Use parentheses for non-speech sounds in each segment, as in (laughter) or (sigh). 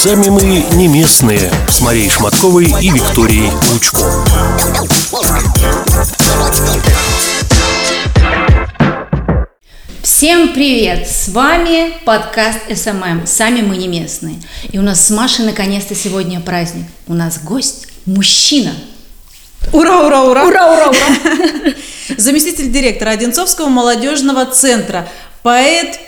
Сами мы не местные с Марией Шматковой и Викторией Лучко. Всем привет! С вами подкаст СММ «Сами мы не местные». И у нас с Машей наконец-то сегодня праздник. У нас гость – мужчина. Ура, ура, ура! Ура, ура, ура! (laughs) Заместитель директора Одинцовского молодежного центра, поэт,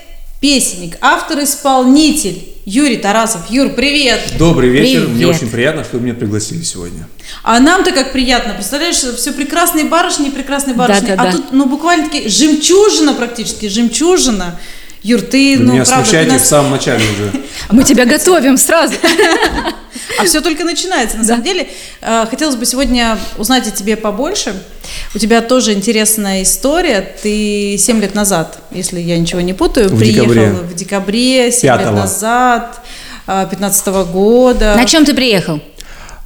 песенник, автор-исполнитель Юрий Тарасов. Юр, привет! Добрый вечер. Мне Привет. очень приятно, что вы меня пригласили сегодня. А нам-то как приятно, представляешь, все прекрасные барышни, прекрасные барышни, Да-да-да. а тут, ну, буквально-таки жемчужина практически, жемчужина. Юр, ты, Вы ну, меня правда, смущаете нас- в самом начале уже. Мы тебя готовим сразу. (laughs) А все только начинается. На самом деле, э, хотелось бы сегодня узнать о тебе побольше. У тебя тоже интересная история. Ты 7 лет назад, если я ничего не путаю, В приехал декабре. в декабре 7 лет Пятого. назад, 15 года. На чем ты приехал?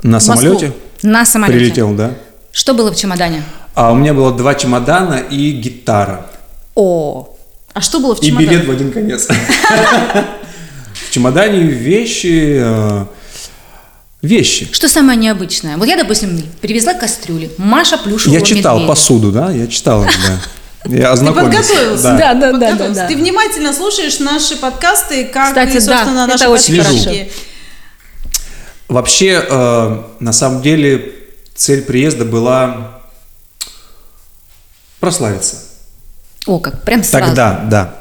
На самолете На самолете. прилетел, да? Что было в чемодане? А у меня было два чемодана и гитара. О, А что было в И чемодане? билет в один конец. (laughs) В чемодане вещи... Вещи. что самое необычное? Вот я, допустим, привезла кастрюли. Маша плюшевого Я читал медведя. посуду, да? Я читал, да. (laughs) Я Ты ознакомился. подготовился? Да. Да, да, да, Подготовился. да, да. Ты внимательно слушаешь наши подкасты, как Кстати, и, собственно, да, наши это очень хорошо. Вообще, э, на самом деле, цель приезда была прославиться. О, как, прям сразу. Тогда, да.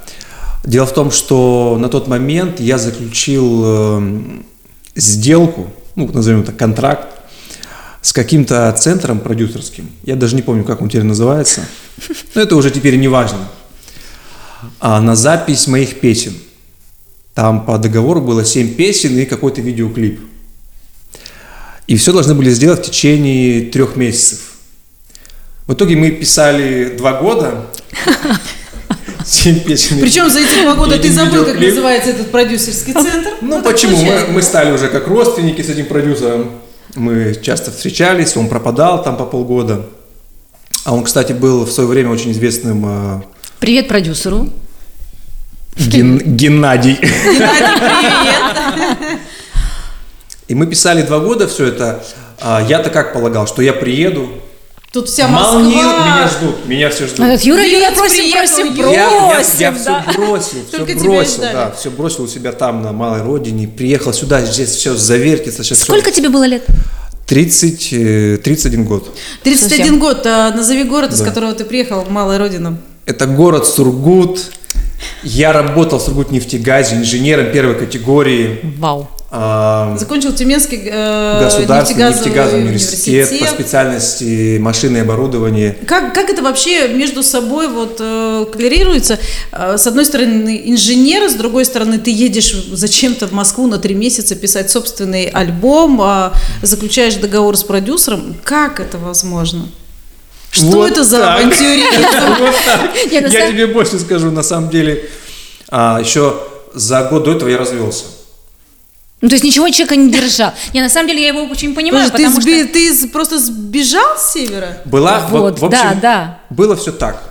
Дело в том, что на тот момент я заключил э, сделку, ну, назовем это контракт, с каким-то центром продюсерским. Я даже не помню, как он теперь называется. Но это уже теперь не важно. А, на запись моих песен. Там по договору было 7 песен и какой-то видеоклип. И все должны были сделать в течение трех месяцев. В итоге мы писали два года. Семь песен. Причем за эти два года ты забыл, как называется этот продюсерский центр. Ну почему? Мы, стали уже как родственники с этим продюсером. Мы часто встречались, он пропадал там по полгода. А он, кстати, был в свое время очень известным э, Привет продюсеру. Ген- Геннадий. Геннадий, привет! И мы писали два года все это. А Я-то как полагал, что я приеду. Тут вся Москва. не- меня ждут, меня все ждут. Этот Юра, Юра, просим, просим, Юра. Я, я, просим, я да. все бросил, все бросил, да, все бросил у себя там, на малой родине, приехал сюда, здесь все завертится, сейчас Сколько тебе было лет? 30, э, 31 год. 31 Совсем. год. а, Назови город, из Да. которого ты приехал в Малую Родину. Это город Сургут. Я работал в Сургут нефтегазе инженером первой категории. Вау. А, Закончил Тюменский э, Государственный нефтегазовый нефтегазовый университет, по специальности машины и оборудование. Как, как это вообще между собой вот э, кларируется? Э, с одной стороны инженер, с другой стороны ты едешь зачем-то в Москву на три месяца писать собственный альбом, а заключаешь договор с продюсером. Как это возможно? Что Вот это за так. авантюризм? (laughs) (laughs) Я тебе больше скажу, на самом деле, а, еще за год до этого я развелся. Ну, то есть ничего человека не держал. Не, на самом деле я его очень понимаю, Подожди, потому ты, сби- что... ты просто сбежал с севера? Была, в- Вот, в, общем, да, да. было все так.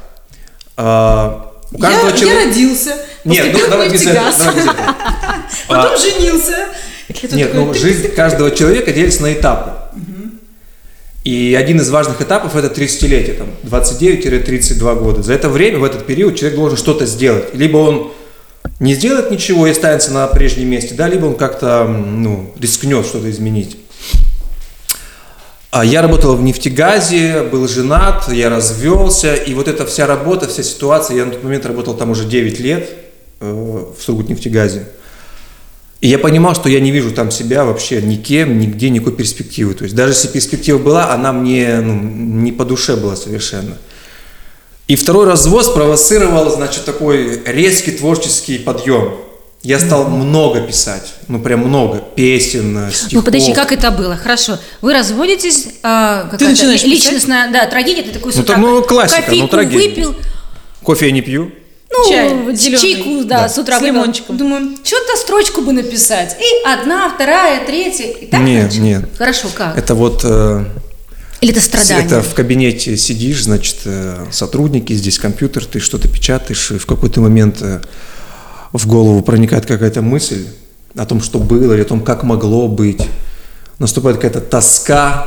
А, у Я, каждого я человека... родился, Нет, ну в давай без этого. нефтегаз, давай без этого. потом женился. И ты Нет, такой, ну жизнь каждого человека делится на этапы. И один из важных этапов это 30-летие, там, 29-32 года. За это время, в этот период человек должен что-то сделать. Либо он не сделает ничего и останется на прежнем месте, да, либо он как-то ну, рискнет что-то изменить. А Я работал в нефтегазе, был женат, я развелся, и вот эта вся работа, вся ситуация, я на тот момент работал там уже 9 лет э, в Сургутнефтегазе. И я понимал, что я не вижу там себя вообще никем, нигде, никакой перспективы. То есть даже если перспектива была, она мне ну, не по душе была совершенно. И второй развод спровоцировал, значит, такой резкий творческий подъем. Я стал много писать, ну прям много песен, э, стихов. Ну, подожди, как это было? Хорошо. Вы разводитесь, а, какая-то начинаешь писать? личностная, да, трагедия, ты такой с Ну, там, ну, классика, ну, кофейку трагедия. выпил, Кофе я не пью. ну, Чай зелёный. чайку, да, Да. с утра С выпил. лимончиком. Думаю, что-то строчку бы написать. И одна, вторая, третья. И так Нет, дальше? нет. Хорошо, как? Это вот э, Или это страдание? Это в кабинете сидишь, значит, э, сотрудники, здесь компьютер, ты что-то печатаешь, и в какой-то момент э, в голову проникает какая-то мысль, о том, что было, или о том, как могло быть. Наступает какая-то тоска.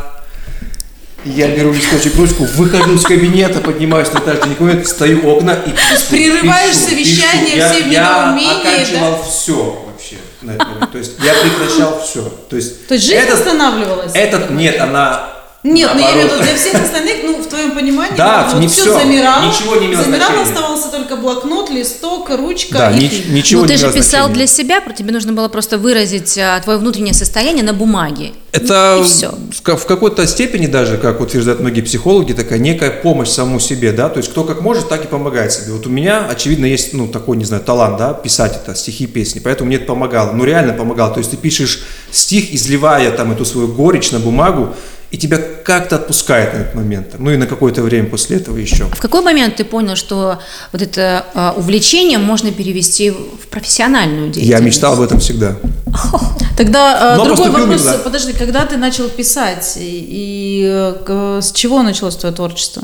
Я беру листочек, ручку, выхожу из кабинета, поднимаюсь на этаж, никого нет, стою у окна и пишу, прерываешь пишу, совещание, пишу. Я- все в Я недоумении, оканчивал все вообще на. То есть я прекращал все. То есть, То есть жизнь этот- останавливалась? Этот, нет, она Нет, ну я имею в виду для всех остальных, ну в твоем понимании, Да, вот не все всё, замирало, ничего не имело замирало, значения. оставался только блокнот, листок, ручка Да, и ни- ты. ничего ну, не ты же писал значения. для себя, про тебе нужно было просто выразить а, твое внутреннее состояние на бумаге. Это И всё. в ка- в какой-то степени даже, как утверждают многие психологи, такая некая помощь самому себе, да, то есть кто как может, так и помогает себе. Вот у меня, очевидно, есть, ну, такой, не знаю, талант, да, писать это, стихи, песни, поэтому мне это помогало, ну, реально помогало, то есть ты пишешь стих, изливая там эту свою горечь на бумагу, и тебя как-то отпускает на этот момент, ну, и на какое-то время после этого еще. А в какой момент ты понял, что вот это а, увлечение можно перевести в профессиональную деятельность? Я мечтал об этом всегда. (laughs) Тогда э, Но другой вопрос, туда. подожди, когда ты начал писать и, с чего началось твое творчество?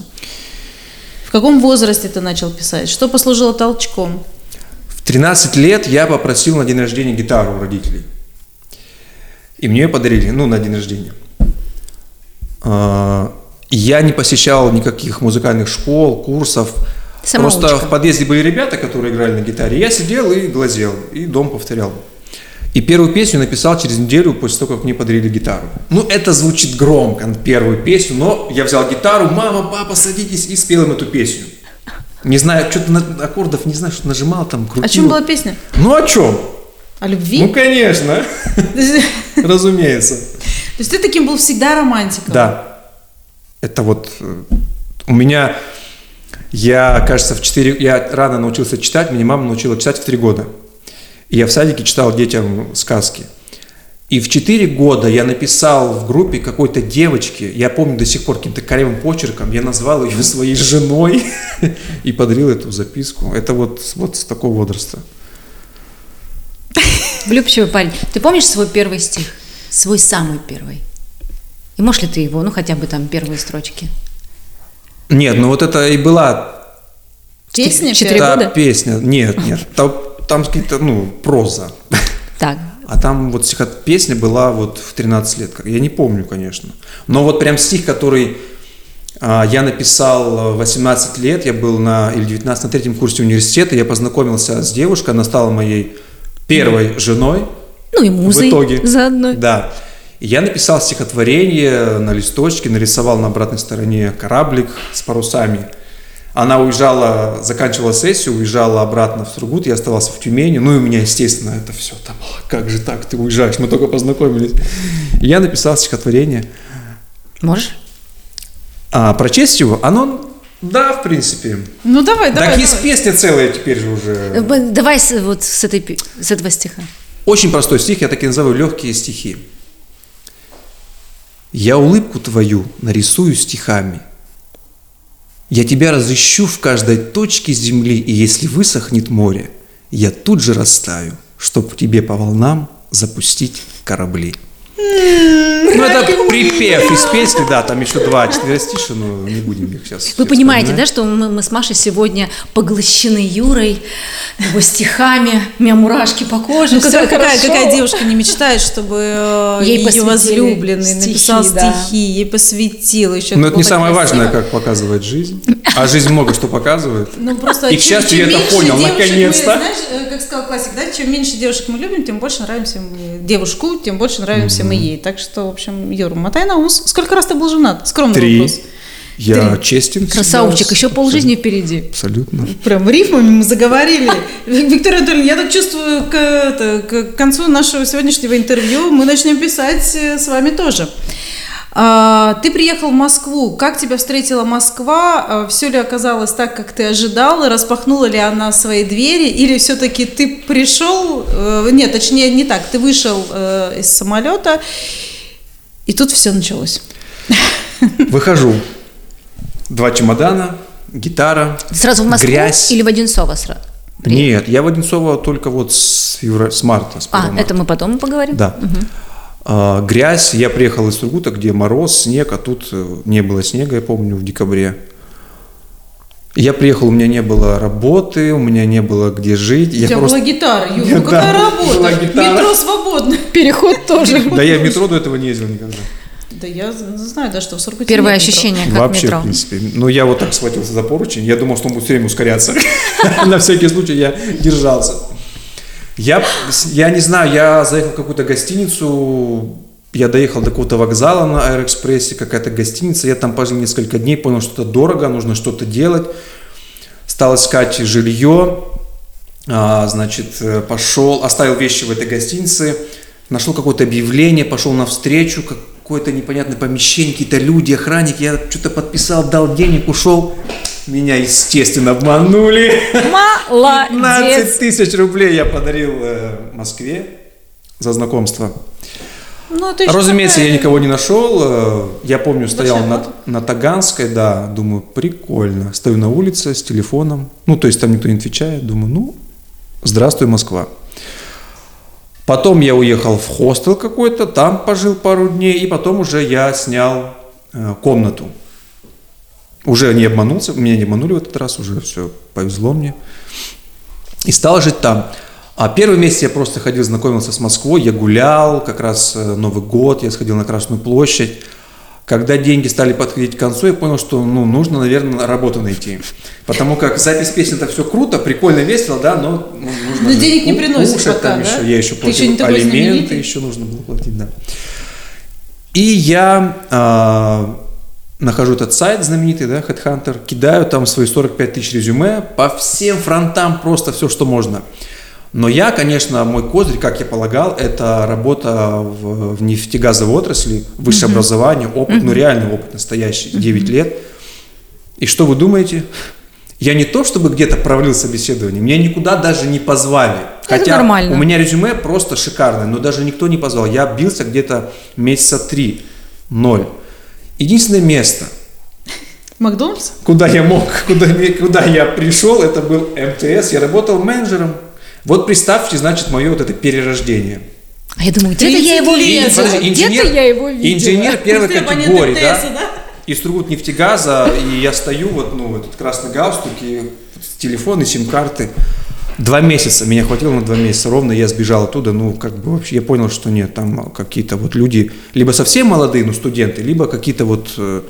В каком возрасте ты начал писать? Что послужило толчком? В 13 лет я попросил на день рождения гитару у родителей. И мне ее подарили, ну, на день рождения. А, Я не посещал никаких музыкальных школ, курсов. Самоучка. Просто в подъезде были ребята, которые играли на гитаре. Я сидел и глазел, и дом повторял. И первую песню написал через неделю после того, как мне подарили гитару. Ну, это звучит громко, первую песню, но я взял гитару, мама, папа, садитесь, и спел им эту песню. Не знаю, что-то на- аккордов, не знаю, что нажимал там, крутил. О чем была песня? Ну, о чем? О любви? Ну, конечно, (laughs) разумеется. То есть ты таким был всегда романтиком? Да. Это вот э, у меня, я, кажется, в 4, я рано научился читать, меня мама научила читать в 3 года. И я в садике читал детям сказки. И в 4 года я написал в группе какой-то девочке, я помню до сих пор каким-то корявым почерком, я назвал ее (laughs) своей женой (laughs) и подарил эту записку. Это вот, вот с такого возраста. Влюбчивый парень. Ты помнишь свой первый стих? Свой самый первый? И можешь ли ты его, ну хотя бы там первые строчки? Нет, ну вот это и была Песня Четыре года? песня. Нет, нет, там, там какие-то, ну, проза. Так. А там вот стихот... песня была вот в 13 лет. как- Я не помню, конечно. Но вот прям стих, который а, я написал в 18 лет, я был на, или 19, на третьем курсе университета, я познакомился с девушкой, она стала моей первой женой. Ну и музой в итоге. заодно. Да. Я написал стихотворение на листочке, нарисовал на обратной стороне кораблик с парусами. Она уезжала, заканчивала сессию, уезжала обратно в Сургут, я оставался в Тюмени. Ну и у меня, естественно, это все там, как же так, ты уезжаешь, мы только познакомились. И я написал стихотворение. Можешь? А прочесть его, оно, да, в принципе. Ну давай, давай. так есть давай. песня целая теперь же уже. Э, Давай вот с, этой, с этого стиха. Очень простой стих, я так и называю легкие стихи. Я улыбку твою нарисую стихами. Я тебя разыщу в каждой точке земли, и если высохнет море, я тут же растаю, чтоб тебе по волнам запустить корабли. Ну, это припев из песни, да, там еще два четверостиши, но не будем их сейчас. Вы понимаете, да, что мы, мы с Машей сегодня поглощены Юрой, его стихами, у меня мурашки по коже. Ну, какая, какая, какая девушка не мечтает, чтобы э, Ей ее возлюбленный стихи, написал да. стихи, ей посвятил еще. Но это не самое красиво. важное, как показывает жизнь. А жизнь много что показывает. Ну, просто И, к счастью, я это понял, наконец-то. Знаешь, э, как сказал классик, да, чем меньше девушек мы любим, тем больше нравимся мы девушку, тем больше нравимся мы ей. Так что, в общем, Юра, мотай на ус. Сколько раз ты был женат? Скромный Три. вопрос. Я честен. всегда. Красавчик, еще полжизни впереди. Абсолютно. Прям рифмами мы заговорили. Виктория Анатольевна, я так чувствую, к, это, к концу нашего сегодняшнего интервью мы начнем писать э, с вами тоже. А, ты приехал в Москву. Как тебя встретила Москва? Все ли оказалось так, как ты ожидал? И Распахнула ли она свои двери? Или все-таки ты пришел... э, Нет, точнее, не так. Ты вышел э, из самолета, и тут все началось. Выхожу. Два чемодана, гитара, Сразу в Москву грязь. или в Одинцово сразу? Нет, я в Одинцово только вот с, февра- с марта. С А, марта. это мы потом поговорим? Да. А, грязь. Я приехал из Сургута, где мороз, снег, а тут э, не было снега, я помню, в декабре. Я приехал, у меня не было работы, у меня не было где жить. У я тебя просто... (laughs) была гитара, Юр, Да, ну какая работа? была гитара. Метро свободно. (laughs) Переход тоже. (laughs) Да я в метро до этого не ездил никогда. Да я знаю, да, что в Сургуте Первое ощущение, как Вообще, метро. в принципе. Но я вот так схватился за поручень, я думал, что он будет все время ускоряться. На всякий случай я держался. Я, я не знаю, я заехал в какую-то гостиницу, я доехал до какого-то вокзала на Аэроэкспрессе, какая-то гостиница, я там пожил несколько дней, понял, что это дорого, нужно что-то делать. Стал искать жилье, а, значит, э, пошел, оставил вещи в этой гостинице, нашел какое-то объявление, пошел навстречу, какое-то непонятное помещение, какие-то люди, охранник, я что-то подписал, дал денег, ушел. Меня, естественно, обманули. 15 Молодец. тысяч рублей я подарил э, Москве за знакомство. Ну, еще Разумеется, я никого не нашел. Э, Я помню, стоял на, на Таганской, да, думаю, прикольно. Стою на улице с телефоном. Ну, то есть там никто не отвечает. Думаю, ну, здравствуй, Москва. Потом я уехал в хостел какой-то, там пожил пару дней, и потом уже я снял э, комнату. Уже не обманулся, меня не обманули в этот раз, уже все повезло мне. И стал жить там. А первый месяц я просто ходил, знакомился с Москвой, я гулял, как раз э, Новый год, я сходил на Красную площадь. Когда деньги стали подходить к концу, я понял, что ну, нужно, наверное, работу найти. Потому как запись песен это все круто, прикольно, весело, да, но ну, нужно Но денег не приносит кушать пока, там да? еще. Я еще еще платил такой алименты, знаменитый. еще нужно было платить, да. И я а, нахожу этот сайт знаменитый, да, Headhunter, кидаю там свои 45 тысяч резюме по всем фронтам, просто все, что можно. Но я, конечно, мой козырь, как я полагал, это работа в, в нефтегазовой отрасли, высшее образование, опыт, ну реальный опыт настоящий, 9 лет. И что вы думаете? Я не то, чтобы где-то провалил собеседование, меня никуда даже не позвали. Это Хотя нормально. у меня резюме просто шикарное, но даже никто не позвал. Я бился где-то месяца три, ноль. Единственное место, Макдональдс? куда я мог, куда, куда я пришел, это был МТС. Я работал менеджером. Вот представьте, значит, мое вот это перерождение. А я думаю, где-то 30 я его видела. Подожди, Где-то я его видела. инженер (laughs) первой категории, МТС, да? да? Из труб нефтегаза, и я стою, вот, ну, этот красный галстук, и телефон, и сим-карты. Два месяца, меня хватило на два месяца ровно, я сбежал оттуда, ну, как бы вообще, я понял, что нет, там какие-то вот люди, либо совсем молодые, ну, студенты, либо какие-то вот э,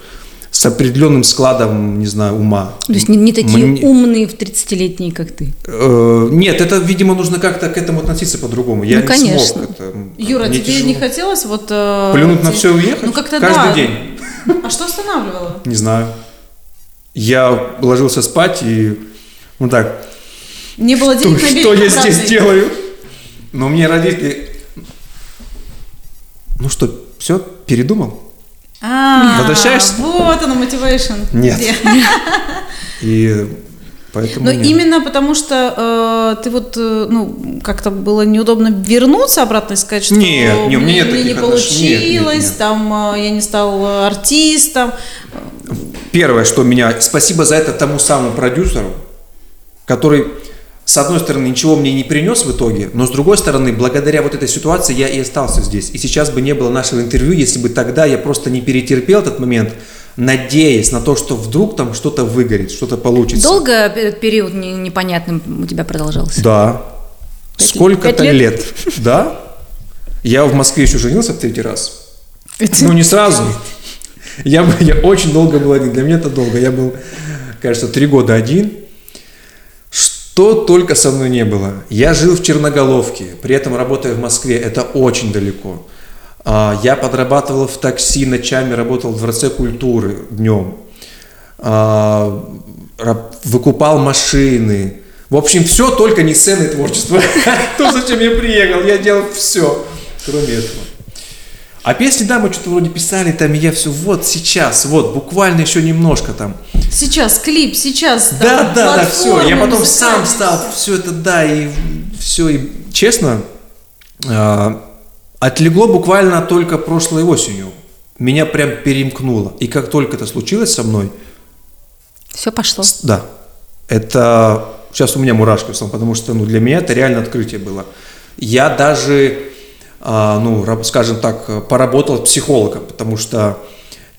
с определенным складом, не знаю, ума. То есть не, не такие Мне- умные в 30-летние, как ты. Э, Нет, это, видимо, нужно как-то к этому относиться по-другому. Я Ну, не конечно. смог это. Юра, тебе тяжело. не хотелось вот... э, Плюнуть на все и уехать? Ну, как-то Каждый да. день. А что останавливало? Не знаю. Я ложился спать и ну так, Не было что, денег на что я обратный. здесь делаю? Но мне родители... Ну что, все, передумал? А, Возвращаешься? Вот она, мотивейшн. Нет. (laughs) И поэтому... Но нет. именно потому что э, ты вот, э, ну, как-то было неудобно вернуться обратно и сказать, что Нет, не, у меня нет мне не отношений. Нет, нет, получилось, нет. там э, я не стал артистом. Первое, что меня... Спасибо за это тому самому продюсеру, который, с одной стороны, ничего мне не принес в итоге, но с другой стороны, благодаря вот этой ситуации я и остался здесь. И сейчас бы не было нашего интервью, если бы тогда я просто не перетерпел этот момент, надеясь на то, что вдруг там что-то выгорит, что-то получится. Долго этот период не- непонятным у тебя продолжался? Да. Сколько-то лет? лет? Да. Я в Москве еще женился в третий раз. Ну, не сразу. Я, я очень долго был один. Для меня это долго. Я был, кажется, три года один. Что только со мной не было. Я жил в Черноголовке, при этом работая в Москве. Это очень далеко. А, Я подрабатывал в такси ночами, работал в Дворце культуры днем. А, Выкупал машины. В общем, все только не сцена и творчество. (laughs) То, зачем я приехал. Я делал все, кроме этого. А песни, да, мы что-то вроде писали, там, и я все, вот сейчас, вот, буквально еще немножко там. Сейчас клип, сейчас Да, там, да, да, все. Я потом сам стал, все это, да, и все, и честно, а, отлегло буквально только прошлой осенью. Меня прям перемкнуло. И как только это случилось со мной, Все пошло. с- Да. Это сейчас у меня мурашки потому что ну, для меня это реально открытие было. Я даже, а, ну, скажем так, э, поработал психологом, потому что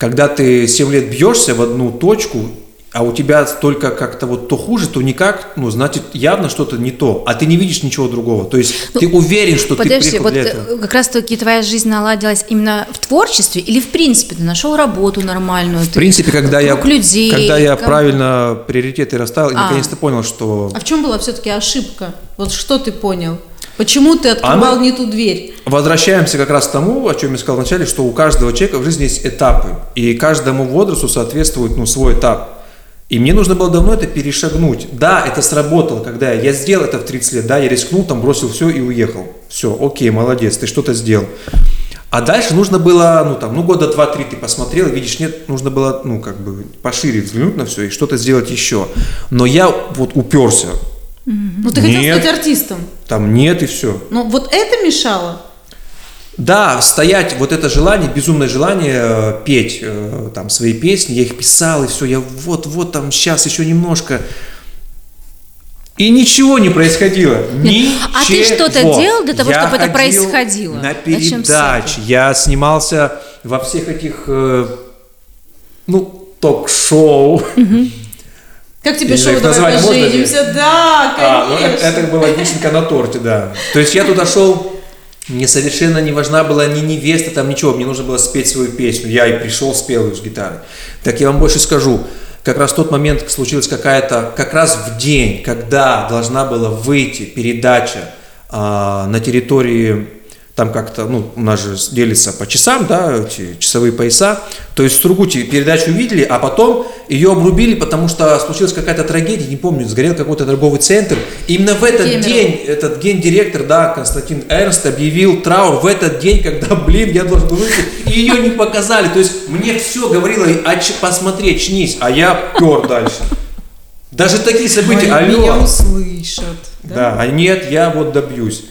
когда ты 7 лет бьешься в одну точку, а у тебя только как-то вот то хуже, то никак, ну, значит, явно что-то не то, а ты не видишь ничего другого. То есть Ну, ты уверен, что ты Подожди, приехал вот для э, этого. как раз-таки твоя жизнь наладилась именно в творчестве или в принципе ты нашел работу нормальную? В принципе, когда я, людей, когда я ком- правильно приоритеты расставил, А. наконец-то понял, что А в чем была все-таки ошибка? Вот что ты понял? Почему ты открывал Она- не ту дверь? Возвращаемся как раз к тому, о чем я сказал вначале, что у каждого человека в жизни есть этапы, и каждому возрасту соответствует ну, свой этап. И мне нужно было давно это перешагнуть. Да, это сработало, когда я, я сделал это в 30 лет, да, я рискнул, там бросил все и уехал. Все, окей, молодец, ты что-то сделал. А дальше нужно было, ну там, ну года два-три ты посмотрел, видишь, нет, нужно было, ну как бы пошире взглянуть на все и что-то сделать еще. Но я вот уперся, Ну, ты хотел Нет. стать артистом. там нет и все. Но вот это мешало? Да, стоять, вот это желание, безумное желание э, петь э, там свои песни, я их писал, и все, я вот-вот там сейчас еще немножко. И ничего не происходило. Ничего. А ты что-то делал для того, Я чтобы это ходил происходило? На передачи. Я снимался во всех этих, э, ну, ток-шоу. Как тебе Я знаю, шоу их «Давай поженимся»? Да, А, ну, конечно. это, это была вишенка на торте, да. То есть я туда шел, мне совершенно не важна была ни невеста, там ничего, мне нужно было спеть свою песню. Я и пришел, спел ее с гитарой. Так я вам больше скажу, как раз в тот момент случилась какая-то, как раз в день, когда должна была выйти передача а, на территории, там как-то, ну, у нас же делится по часам, да, эти часовые пояса. То есть в Сургуте передачу увидели, а потом ее обрубили, потому что случилась какая-то трагедия, не помню, сгорел какой-то торговый центр. Именно в этот Кемерово. день этот гендиректор, да, Константин Эрнст объявил траур в этот день, когда, блин, я должен был выйти, и ее не показали. То есть мне все говорило, а посмотри, очнись, а я пер дальше. Даже такие события, Ой, Меня алло. услышат. Да, а нет, я вот добьюсь.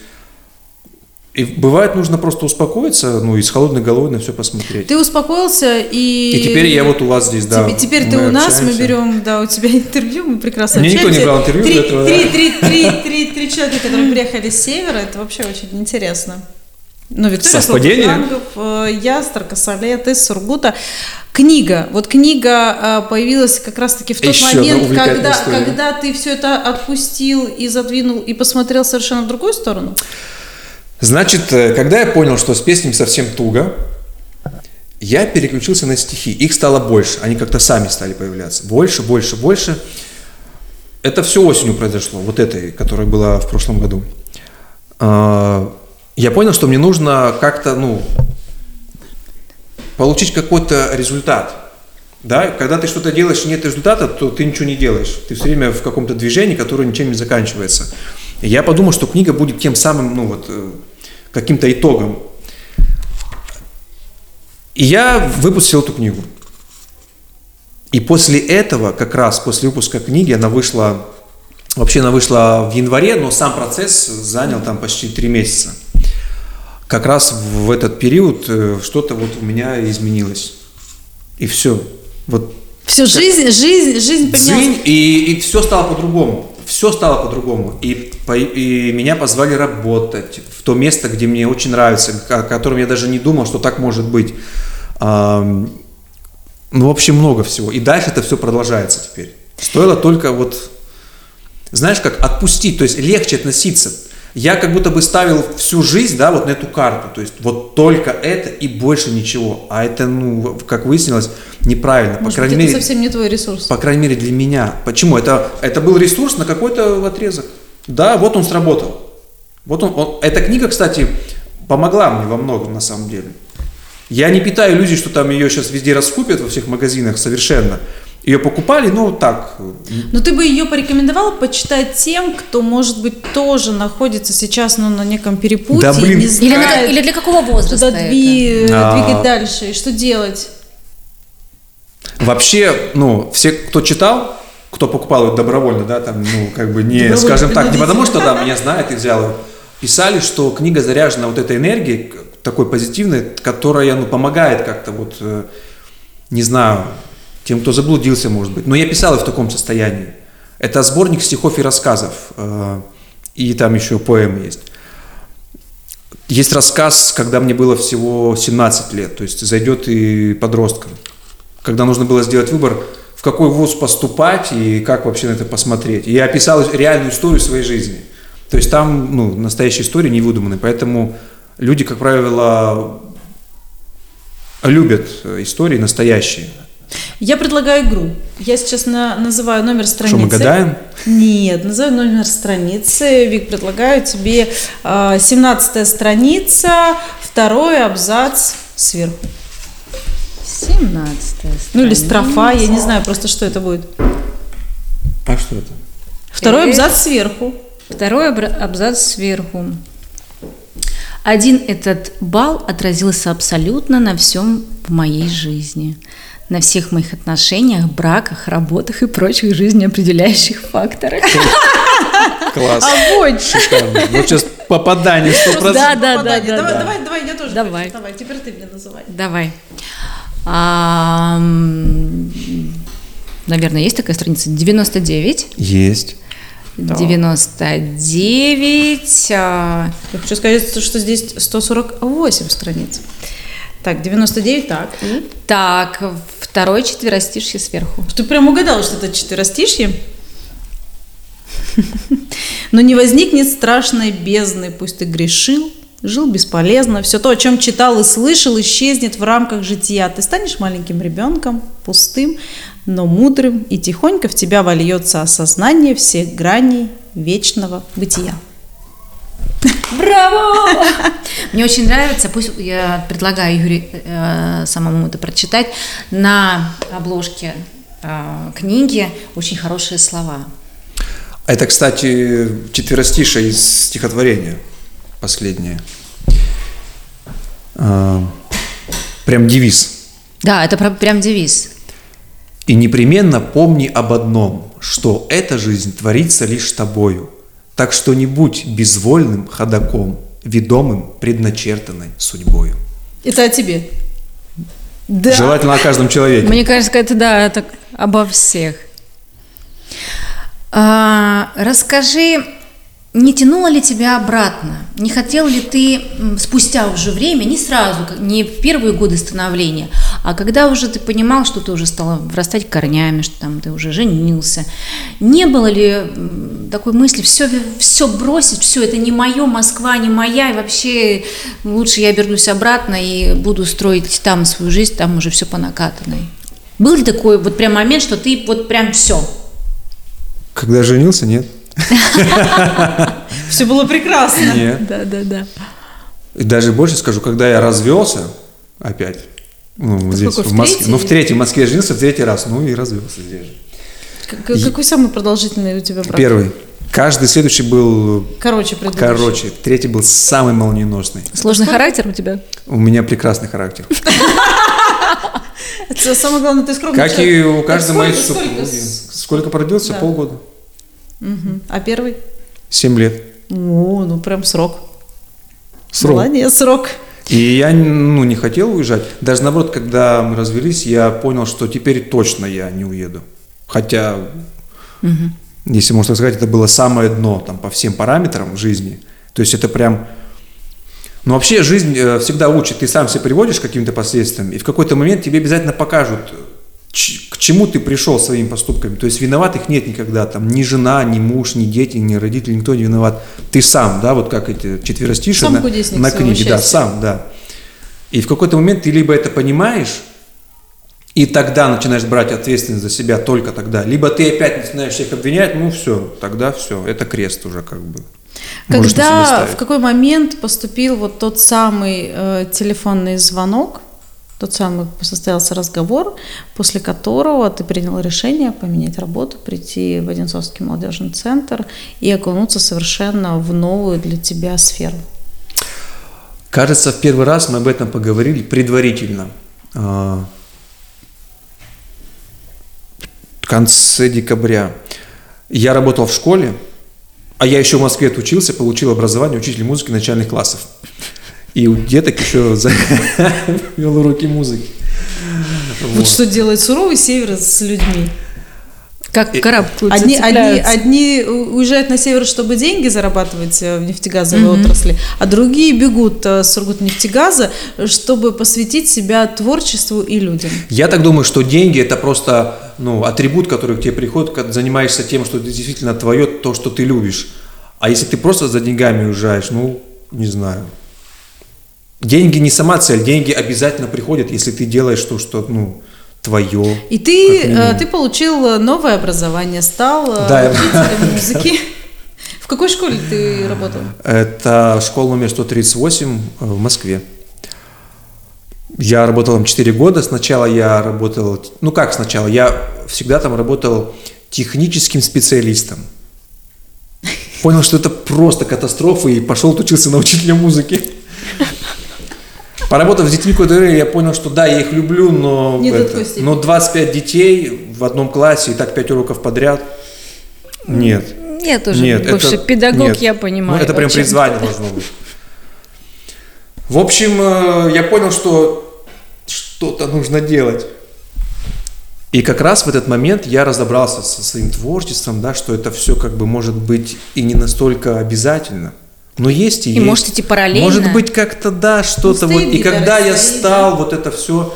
И бывает нужно просто успокоиться, ну и с холодной головой на все посмотреть. Ты успокоился и... И теперь я вот у вас здесь, да. Теперь, теперь ты у нас, мы общаемся. берем, да, у тебя (laughs) интервью, мы прекрасно Мне никто не общаемся. брал интервью три, для этого, три, да. три, три, три, три человека, которые приехали с севера, это вообще очень интересно. Ну, Виктория? Слободангов, э, я, Старкосолет из Сургута. Книга. Вот книга э, появилась как раз-таки в тот Еще момент, когда, история. когда ты все это отпустил и задвинул, и посмотрел совершенно в другую сторону. Значит, э, когда я понял, что с песнями совсем туго, я переключился на стихи. Их стало больше, они как-то сами стали появляться. Больше, больше, больше. Это все осенью произошло, вот этой, которая была в прошлом году. А, Я понял, что мне нужно как-то, ну, получить какой-то результат. Да, когда ты что-то делаешь и нет результата, то ты ничего не делаешь. Ты все время в каком-то движении, которое ничем не заканчивается. Я подумал, что книга будет тем самым, ну вот, э, каким-то итогом. И я выпустил эту книгу. И после этого, как раз после выпуска книги, она вышла, вообще она вышла в январе, но сам процесс занял там почти три месяца. Как раз в этот период э, что-то вот у меня изменилось. И все. Вот Все, жизнь, жизнь, жизнь поменялась. Дзынь, и, и все стало по-другому. Все стало по-другому. И, по- и меня позвали работать в то место, где мне очень нравится, о котором я даже не думал, что так может быть. Ну, в общем, много всего. И дальше это все продолжается теперь. Стоило только вот, знаешь, как отпустить, то есть легче относиться. Я как будто бы ставил всю жизнь, да, вот на эту карту. То есть вот только это и больше ничего. А это, ну, как выяснилось, неправильно. Может по крайней быть, это мере, совсем не твой ресурс. по крайней мере, для меня. Почему? Это, это был ресурс на какой-то отрезок. Да, вот он сработал. Вот он, он- Эта книга, кстати, помогла мне во многом, на самом деле. Я не питаю иллюзий, что там ее сейчас везде раскупят во всех магазинах совершенно. Ее покупали, ну, так, Но ты бы ее порекомендовал почитать тем, кто, может быть, тоже находится сейчас ну, на неком перепутье, Да, блин. не Или, на знает, или для какого возраста куда это? дви- А. двигать дальше, и что делать. Вообще, ну, все, кто читал, кто покупал ее добровольно, да, там, ну, как бы не, Добровольно скажем так, не потому что там меня (laughs) знает и взял ее, писали, что книга заряжена вот этой энергией, такой позитивной, которая, ну, помогает как-то вот, э, не знаю, тем, кто заблудился, может быть. Но я писал ее в таком состоянии. Это сборник стихов и рассказов, э, и там еще поэмы есть. Есть рассказ, когда мне было всего 17 лет, то есть зайдет и подросткам. Когда нужно было сделать выбор, в какой вуз поступать и как вообще на это посмотреть. И я описал реальную историю своей жизни. То есть там ну, настоящая история не выдуманная, поэтому люди, как правило, любят э, истории настоящие. Я предлагаю игру. Я сейчас на- называю номер страницы. Что, мы гадаем? Нет, называю номер страницы. Вик, предлагаю тебе э, 17 страница, второй абзац сверху. 17 Ну или строфа, я не знаю просто, что это будет. А что это? Второй Э. абзац сверху. Второй абзац сверху. Один этот бал отразился абсолютно на всем в моей жизни. На всех моих отношениях, браках, работах и прочих жизнеопределяющих факторах. Класс. Огонь! Шикарно. Вот сейчас попадание 100%. Да, да, да, Давай, да. давай, давай, я тоже. Давай. Давай, теперь ты мне называй. Давай. А, наверное, есть такая страница? 99. Есть. 99. а, Я хочу сказать, что здесь 148 страниц. Так, 99, так. И? Так, второй четверостишье сверху. Ты прям угадала, что это четверостишье? (laughs) Но не возникнет страшной бездны, пусть ты грешил, жил бесполезно, все то, о чем читал и слышал, исчезнет в рамках жития. Ты станешь маленьким ребенком, пустым, но мудрым, и тихонько в тебя вольется осознание всех граней вечного бытия. Браво! (laughs) Мне очень нравится, пусть я предлагаю Юре э, самому это прочитать, на обложке э, книги очень хорошие слова. Это, кстати, четверостишее из стихотворения последнее. А, Прям девиз. Да, это прям девиз. И непременно помни об одном, что эта жизнь творится лишь тобою. Так что не будь безвольным ходаком, ведомым предначертанной судьбою. Это о тебе. Да. Желательно о каждом человеке. Мне кажется, это да, это обо всех. А, расскажи, не тянуло ли тебя обратно? Не хотел ли ты спустя уже время, не сразу, не в первые годы становления, а когда уже ты понимал, что ты уже стала врастать корнями, что там ты уже женился, не было ли такой мысли, все, все бросить, все, это не мое, Москва не моя, и вообще лучше я вернусь обратно и буду строить там свою жизнь, там уже все по накатанной. Был ли такой вот прям момент, что ты вот прям все? Когда женился, нет. (laughs) Все было прекрасно. Нет. Да, да, да. И даже больше скажу, когда я развелся, опять, ну, здесь, в в Москве, ну, в третьем Москве женился, в третий раз, ну, и развелся здесь же. Какой самый продолжительный у тебя брак? Первый. Каждый следующий был Короче, предыдущий. короче, третий был самый молниеносный. Сложный характер у тебя? У меня прекрасный характер. (laughs) Это самое главное, ты скромный Как и у каждой моей сколько- супруги. сколько Сколько? Да. Полгода. А первый? Семь лет. О, ну прям срок. Срок. Молодец, срок. И я ну, не хотел уезжать. Даже наоборот, когда мы развелись, я понял, что теперь точно я не уеду. Хотя, если можно сказать, это было самое дно там, по всем параметрам жизни. То есть это прям... Ну, вообще жизнь э, всегда учит. Ты сам себя приводишь к каким-то последствиям, и в какой-то момент тебе обязательно покажут, к чему ты пришел своими поступками. То есть виноватых нет никогда. Там ни жена, ни муж, ни дети, ни родители, никто не виноват. Ты сам, да, вот как эти четверостишие Сам на, на книге. Да, сам, да. И в какой-то момент ты либо это понимаешь, и тогда начинаешь брать ответственность за себя только тогда, либо ты опять начинаешь всех обвинять, ну все, тогда все, это крест уже как бы. Когда, в какой момент поступил вот тот самый э, телефонный звонок, тот самый состоялся разговор, после которого ты принял решение поменять работу, прийти в Одинцовский молодежный центр и окунуться совершенно в новую для тебя сферу? Кажется, в первый раз мы об этом поговорили предварительно. а, В конце декабря. Я работал в школе, а я еще в Москве отучился, получил образование учитель музыки начальных классов. И у деток еще (laughs) вел уроки музыки. Вот что делает суровый север с людьми. Как карабкаются, Одни, одни, цепляются. одни уезжают на север, чтобы деньги зарабатывать э, в нефтегазовой отрасли, а другие бегут э, с Сургутнефтегаза, чтобы посвятить себя творчеству и людям. Я так думаю, что деньги это просто ну, атрибут, который к тебе приходит, когда занимаешься тем, что действительно твое, то, что ты любишь. А если ты просто за деньгами уезжаешь, ну, не знаю. Деньги не сама цель, деньги обязательно приходят, если ты делаешь то, что, ну, твое. И ты, э, ты получил новое образование, стал э, Да, учителем (laughs) музыки. В какой школе ты работал? Это школа номер 138 в Москве. Я работал там 4 года. Сначала я работал... Ну как сначала? Я всегда там работал техническим специалистом. Понял, что это просто катастрофа и пошел учился на учителя музыки. Поработав с детьми какое-то время, я понял, что да, я их люблю, но, Не это- но 25 детей в одном классе и так 5 уроков подряд. Нет. Я тоже Нет, бывший это- педагог, нет. я понимаю. Ну, это прям призвание должно быть. В общем, э, я понял, что что-то нужно делать. И как раз в этот момент я разобрался со своим творчеством, да, что это все как бы может быть и не настолько обязательно. Но есть и, И есть. может идти параллельно. Может быть как-то да, что-то Ну, вот. И когда я стоит, стал вот это все,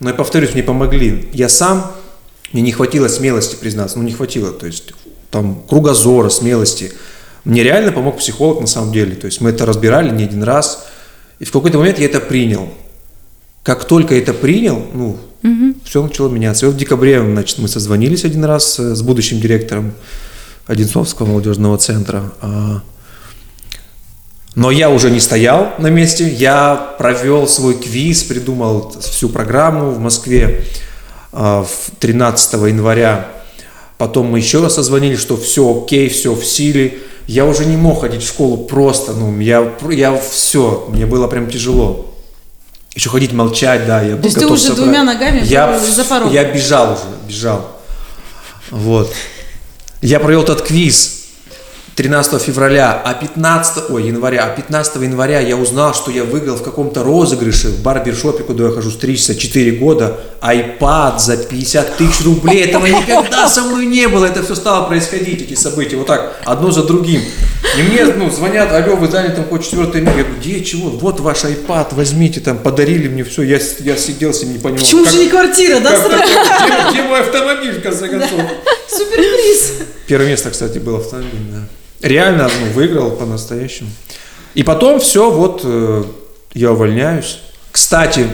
но я повторюсь, мне помогли. Я сам, мне не хватило смелости признаться, ну не хватило, то есть там кругозора, смелости. Мне реально помог психолог на самом деле, то есть мы это разбирали не один раз, и в какой-то момент я это принял. Как только это принял, ну, все начало меняться. И вот в декабре, значит, мы созвонились один раз э, с будущим директором Одинцовского молодежного центра. А, Но я уже не стоял на месте, я провел свой квиз, придумал всю программу в Москве а, в 13 января. Потом мы еще раз созвонили, что все окей, все в силе. Я уже не мог ходить в школу просто, ну, я, я все, мне было прям тяжело. Еще ходить молчать, да, я был есть ты уже собрать. двумя ногами я, за порог. Я бежал уже, бежал. Вот. Я провел тот квиз 13 февраля, а 15, ой, января, а 15 января я узнал, что я выиграл в каком-то розыгрыше в барбершопе, куда я хожу стричься 4 года, iPad за 50 тысяч рублей. Этого никогда со мной не было. Это все стало происходить, эти события, вот так, одно за другим. И мне ну, звонят, алло, вы заняты там хоть четвертый мир. Я говорю, где, чего? Вот ваш iPad, возьмите, там, подарили мне все. Я, с- я сидел себе, не понимал. Почему как- же не квартира, да, как сразу? такое? где, где мой автомобиль, в конце концов? Суперприз. Первое место, кстати, было автомобиль, да. Реально, ну, выиграл по-настоящему. И потом все, вот э, я увольняюсь. Кстати,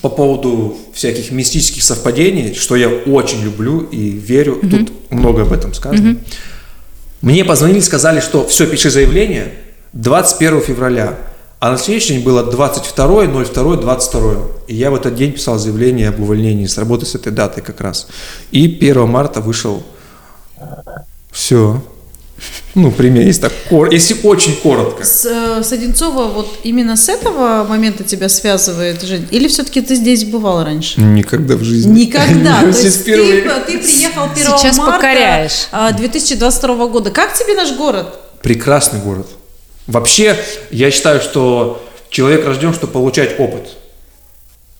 по поводу всяких мистических совпадений, что я очень люблю и верю, тут много об этом сказано. Мне позвонили, сказали, что все, пиши заявление 21 февраля. А на следующий день было 22, 02, 22. И я в этот день писал заявление об увольнении с работы с этой датой как раз. И 1 марта вышел. Все. Ну, пример, если так, кор- если очень коротко. С, э, с Одинцова вот именно с этого момента тебя связывает жизнь? Или все-таки ты здесь бывал раньше? Никогда в жизни. Никогда. (laughs) То есть ты, ты приехал 1 Сейчас марта покоряешь. а, 2022 года. Как тебе наш город? Прекрасный город. Вообще, я считаю, что человек рожден, чтобы получать опыт.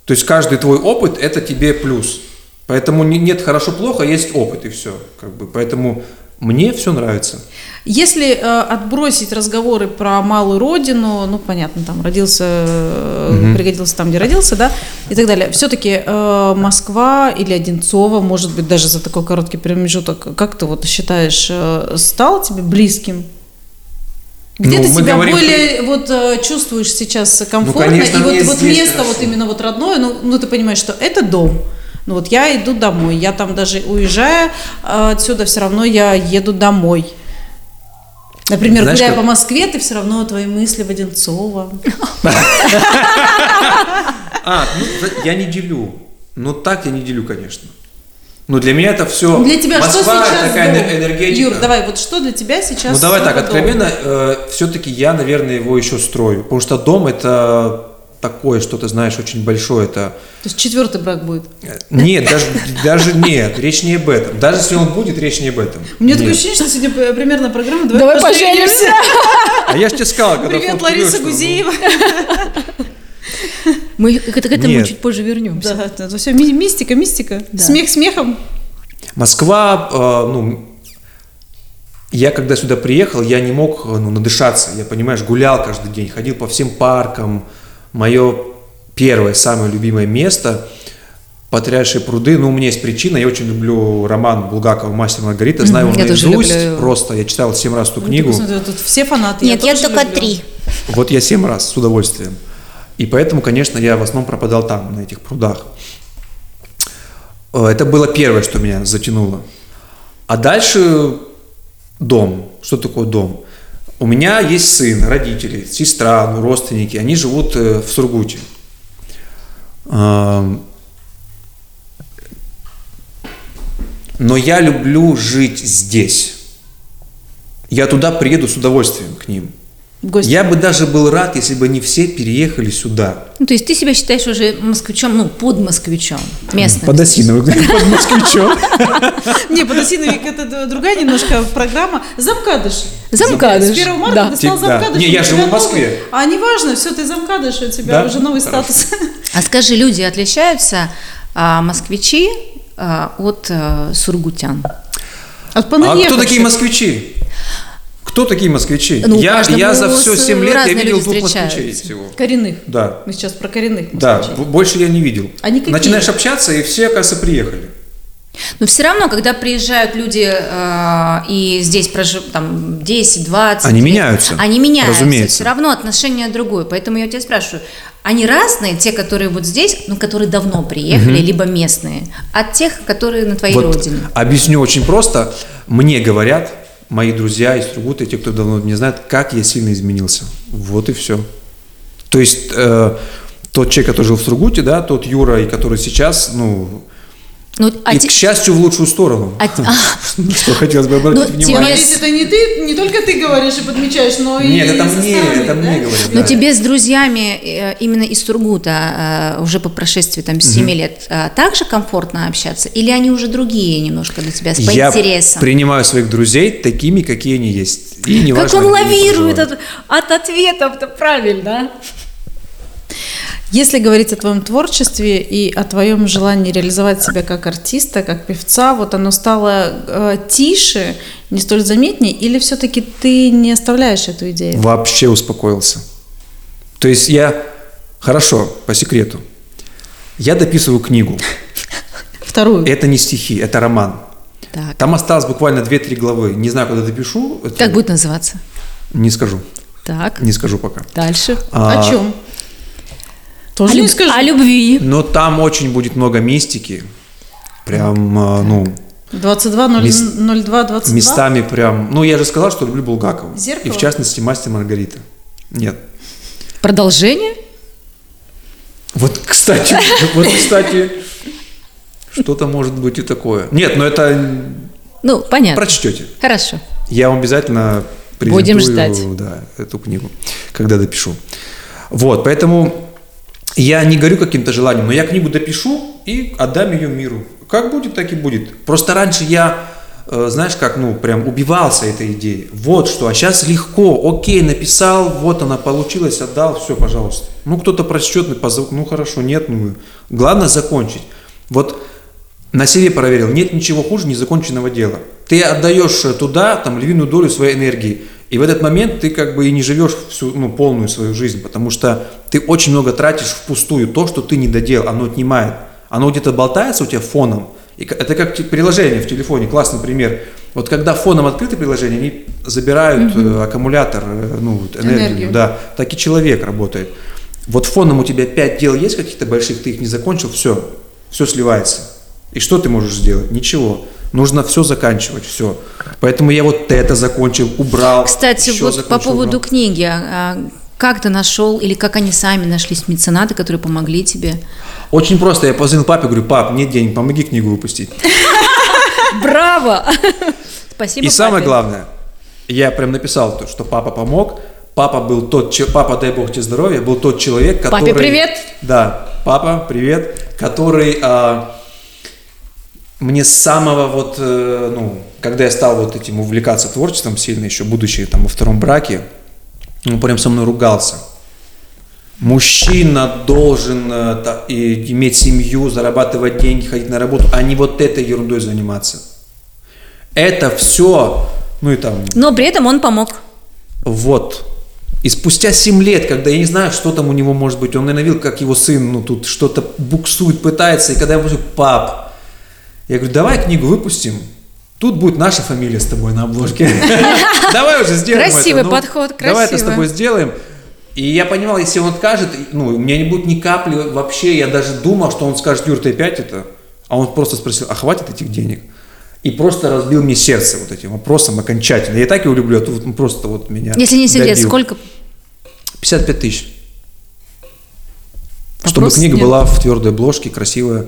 То есть каждый твой опыт – это тебе плюс. Поэтому не- нет хорошо-плохо, есть опыт и все. Как бы. Поэтому мне все нравится. Если э, отбросить разговоры про малую родину, ну понятно, там родился, э, пригодился там, где родился, да, и так далее. Все-таки Москва или Одинцово, может быть, даже за такой короткий промежуток, как ты вот считаешь, э, стал тебе близким? Где Ну, ты себя говорим- более вот э, чувствуешь сейчас комфортно, конечно, и вот, вот место вот хорошо. именно вот родное, ну, ну ты понимаешь, что это дом. Ну вот я иду домой, я там даже уезжая э, отсюда, все равно я еду домой. Например, Знаешь, гуляя как- по Москве, ты все равно твои мысли в Одинцово. А, ну, я не делю. Ну, так я не делю, конечно. Но для меня это все... Для тебя Москва что сейчас такая дом? энер- энергетика. Юр, давай, вот что для тебя сейчас Ну давай так, дом? откровенно, все-таки я, наверное, его еще строю. Потому что дом это такое, что ты знаешь, очень большое. Это То есть четвертый брак будет. нет, даже, даже нет, речь не об этом. Даже если он будет, речь не об этом. У меня Нет. такое ощущение, что сегодня п- примерно программа «Давай, Давай поженимся». поженимся. А я же тебе сказал, когда Привет, Лариса вышла, ну, Гузеева. Мы к, к этому Нет. чуть позже вернемся. Да, это все мистика, мистика. Да. Смех смехом. Москва, э, ну, я когда сюда приехал, я не мог э, ну, надышаться. Я, понимаешь, гулял каждый день, ходил по всем паркам. Мое первое, самое любимое место Потрясшие пруды. Ну, у меня есть причина. Я очень люблю роман Булгакова «Мастер и Маргарита». Знаю его я наизусть. Просто. Я читал семь раз эту Ну, книгу. ты посмотри, тут все фанаты. Нет, я тоже только люблю. три. Вот я семь раз с удовольствием. И поэтому, конечно, я в основном пропадал там, на этих прудах. Э, Это было первое, что меня затянуло. А дальше дом. Что такое дом? У меня есть сын, родители, сестра, ну, родственники. Они живут э, в Сургуте. Но я люблю жить здесь. Я туда приеду с удовольствием к ним. Гости. Я бы даже был рад, если бы они все переехали сюда. Ну, то есть ты себя считаешь уже москвичом, ну, под москвичом, местным. Подосиновый, (laughs) под москвичом. (laughs) Не, подосиновик это другая немножко программа. Замкадыш. Замкадыш, С 1 марта ты стал Типа, да. замкадыш. Не, я живу в Москве. А неважно, все, ты замкадыш, у тебя уже новый статус. А скажи, люди отличаются, а, москвичи а, от а, сургутян? От А кто такие москвичи? Кто такие москвичи? Ну, я, я за все с- 7 лет я видел двух москвичей всего. Коренных. Да. Мы сейчас про коренных Да, москвичей. б- больше я не видел. Они какие? Начинаешь общаться, и все, оказывается, приехали. Но все равно, когда приезжают люди а, и здесь проживают там 10, 20 Они лет, меняются, Они меняются. разумеется. Все равно отношение другое. Поэтому я тебя спрашиваю, они разные, те, которые вот здесь, ну, которые давно приехали, либо местные, от тех, которые на твоей Вот родине? объясню очень просто. Мне говорят, мои друзья из Сургута, те, кто давно меня знает, как я сильно изменился. Вот и все. То есть э, тот человек, который жил в Сургуте, да, тот Юра, и который сейчас, ну, Ну, а и, те- к счастью, в лучшую сторону. (laughs) а Что хотелось бы обратить Ну, внимание. тебе это не ты, не только ты говоришь и подмечаешь, но и Нет, это мне, это да? мне говорят. Но да. тебе с друзьями э, именно из Сургута э, уже по прошествии там 7 лет э, также комфортно общаться? Или они уже другие немножко для тебя, по Я интересам? принимаю своих друзей такими, какие они есть. И не Как важно, он лавирует от, от ответов-то правильно, Если говорить о твоем творчестве и о твоем желании реализовать себя как артиста, как певца, вот оно стало э, тише, не столь заметнее, или все-таки ты не оставляешь эту идею? Вообще успокоился. То есть я, хорошо, по секрету, я дописываю книгу. (laughs) Вторую. Это не стихи, это роман. Так. Там осталось буквально 2-3 главы. Не знаю, когда допишу. Как будет называться? Не скажу. Так, Не скажу пока. дальше. О чем? Тоже люб- скажу. о любви. Но там очень будет много мистики. Прям, а, ну, 22 Мес- 02 22? местами прям... Ну, я же сказал, что люблю Булгакова. Зеркало? И в частности, мастер Маргарита. Нет. Продолжение? Вот, кстати, (laughs) вот, кстати, что-то может быть и такое. Нет, но это Ну, понятно. прочтете. Хорошо. Я вам обязательно Будем презентую, ждать. Да, эту книгу, когда допишу. Вот, поэтому я не горю каким-то желанием, но я книгу допишу и отдам ее миру. Как будет, так и будет. Просто раньше я, э, знаешь, как, ну, прям убивался этой идеей. Вот что, а сейчас легко, окей, написал, вот она получилась, отдал, все, пожалуйста. Ну, кто-то прочтет, позов- ну, хорошо, нет, ну, главное закончить. Вот на себе проверил, нет ничего хуже незаконченного дела. Ты отдаешь э, туда там львиную долю своей энергии, и в этот момент ты как бы и не живешь всю ну, полную свою жизнь, потому что ты очень много тратишь впустую то, что ты не доделал, оно отнимает. Оно где-то болтается у тебя фоном. И это как приложение в телефоне, классный пример. Вот когда фоном открыты приложения, они забирают э, аккумулятор, э, ну, вот энергию, Энергию. да. Так и человек работает. Вот фоном у тебя пять дел есть каких-то больших, ты их не закончил, все, все сливается. И что ты можешь сделать? Ничего. Нужно все заканчивать, все. Поэтому я вот это закончил, убрал. Кстати, вот по закончил, поводу убрал. книги. а, Как ты нашел, или как они сами нашлись меценаты, которые помогли тебе? Очень просто. Я позвонил папе, говорю, пап, нет денег, помоги книгу выпустить. (laughs) Браво! Спасибо, И самое главное, я прям написал то, что папа помог. Папа был тот, папа, дай бог тебе здоровья, был тот человек, который... Папе привет! Да, папа, привет, который а, мне с самого вот, э, ну, когда я стал вот этим увлекаться творчеством сильно, еще будучи там во втором браке, он прям со мной ругался. Мужчина должен э, та- и иметь семью, зарабатывать деньги, ходить на работу, а не вот этой ерундой заниматься. Это все, ну и там, Но при этом он помог. вот. И спустя 7 лет, когда я не знаю, что там у него может быть, он, наверное, видел, как его сын, ну, тут что-то буксует, пытается, и когда я говорю, пап, я говорю, давай книгу выпустим, тут будет наша фамилия с тобой на обложке. (laughs) Давай уже сделаем. Красивый ну, подход, Давай это с тобой сделаем. И я понимал, если он откажет, ну, у меня не будет ни капли вообще, я даже думал, что он скажет, Юр, ты опять это? А он просто спросил, а хватит этих денег? И просто разбил мне сердце вот этим вопросом окончательно. Я и так его люблю, а тут он просто вот меня Если не секрет, сколько? 55 тысяч. Чтобы книга нет. была в твердой обложке, красивая.